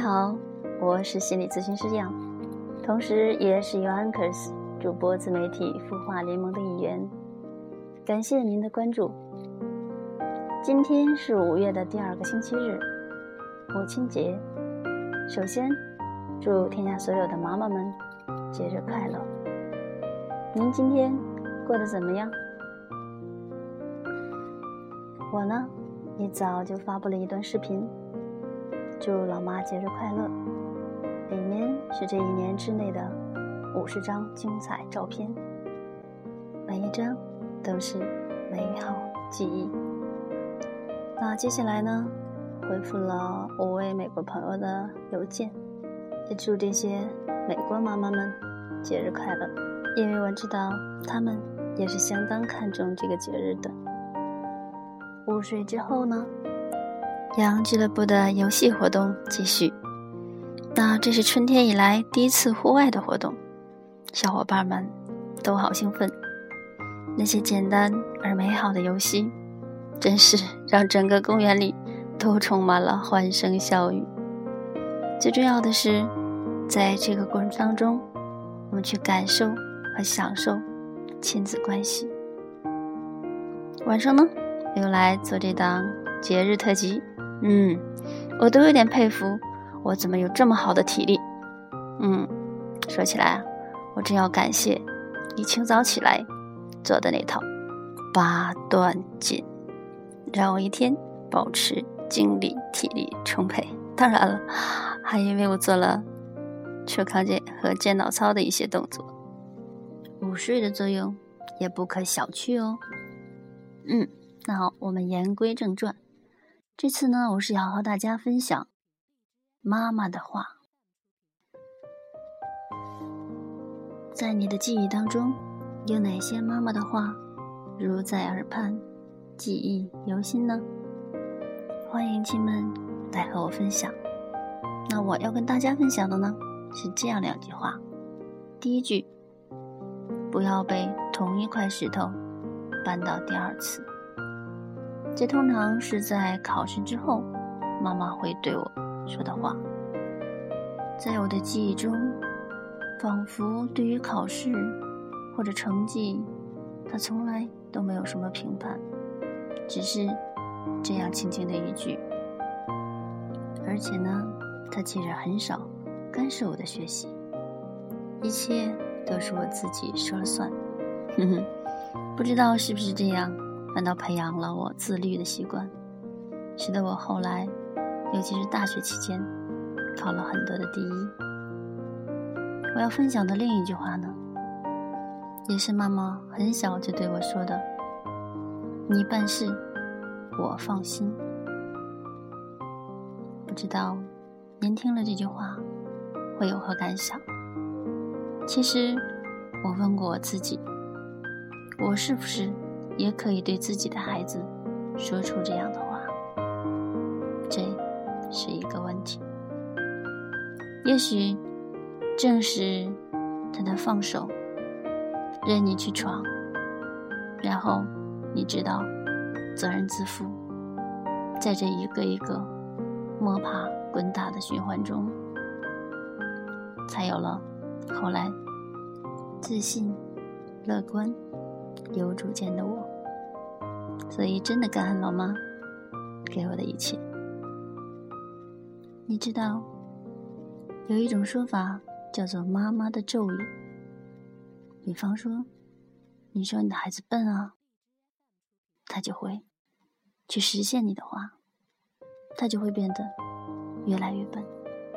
好，我是心理咨询师杨，同时也是 Uncers 主播自媒体孵化联盟的一员。感谢您的关注。今天是五月的第二个星期日，母亲节。首先，祝天下所有的妈妈们节日快乐。您今天过得怎么样？我呢，一早就发布了一段视频。祝老妈节日快乐！里面是这一年之内的五十张精彩照片，每一张都是美好记忆。那接下来呢，回复了五位美国朋友的邮件，也祝这些美国妈妈们节日快乐，因为我知道他们也是相当看重这个节日的。午睡之后呢？羊俱乐部的游戏活动继续。那这是春天以来第一次户外的活动，小伙伴们都好兴奋。那些简单而美好的游戏，真是 让整个公园里都充满了欢声笑语。最重要的是，在这个过程当中，我们去感受和享受亲子关系。晚上呢，又来做这档节日特辑。嗯，我都有点佩服，我怎么有这么好的体力？嗯，说起来啊，我真要感谢你清早起来做的那套八段锦，让我一天保持精力体力充沛。当然了，还因为我做了车康健和健脑操的一些动作。午睡的作用也不可小觑哦。嗯，那好，我们言归正传。这次呢，我是要和大家分享妈妈的话。在你的记忆当中，有哪些妈妈的话如在耳畔，记忆犹新呢？欢迎亲们来和我分享。那我要跟大家分享的呢，是这样两句话。第一句：不要被同一块石头绊倒第二次。这通常是在考试之后，妈妈会对我说的话。在我的记忆中，仿佛对于考试或者成绩，他从来都没有什么评判，只是这样轻轻的一句。而且呢，他其实很少干涉我的学习，一切都是我自己说了算。哼哼，不知道是不是这样。反倒培养了我自律的习惯，使得我后来，尤其是大学期间，考了很多的第一。我要分享的另一句话呢，也是妈妈很小就对我说的：“你办事，我放心。”不知道您听了这句话会有何感想？其实，我问过我自己，我是不是？也可以对自己的孩子说出这样的话，这是一个问题。也许正是他的放手，任你去闯，然后你知道责任自负，在这一个一个摸爬滚打的循环中，才有了后来自信、乐观。有主见的我，所以真的感恩老妈给我的一切。你知道，有一种说法叫做“妈妈的咒语”。比方说，你说你的孩子笨啊，他就会去实现你的话，他就会变得越来越笨，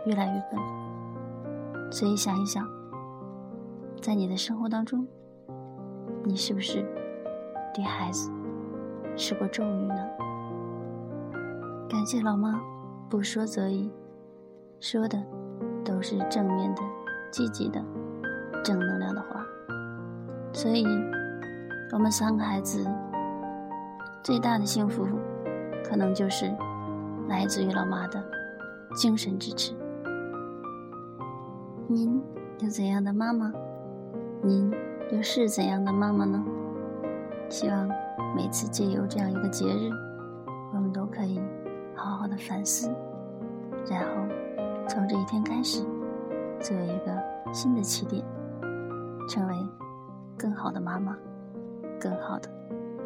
越来越笨。所以想一想，在你的生活当中。你是不是对孩子施过咒语呢？感谢老妈，不说则已，说的都是正面的、积极的、正能量的话。所以，我们三个孩子最大的幸福，可能就是来自于老妈的精神支持。您有怎样的妈妈？您？又是怎样的妈妈呢？希望每次借由这样一个节日，我们都可以好好的反思，然后从这一天开始，作为一个新的起点，成为更好的妈妈，更好的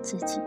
自己。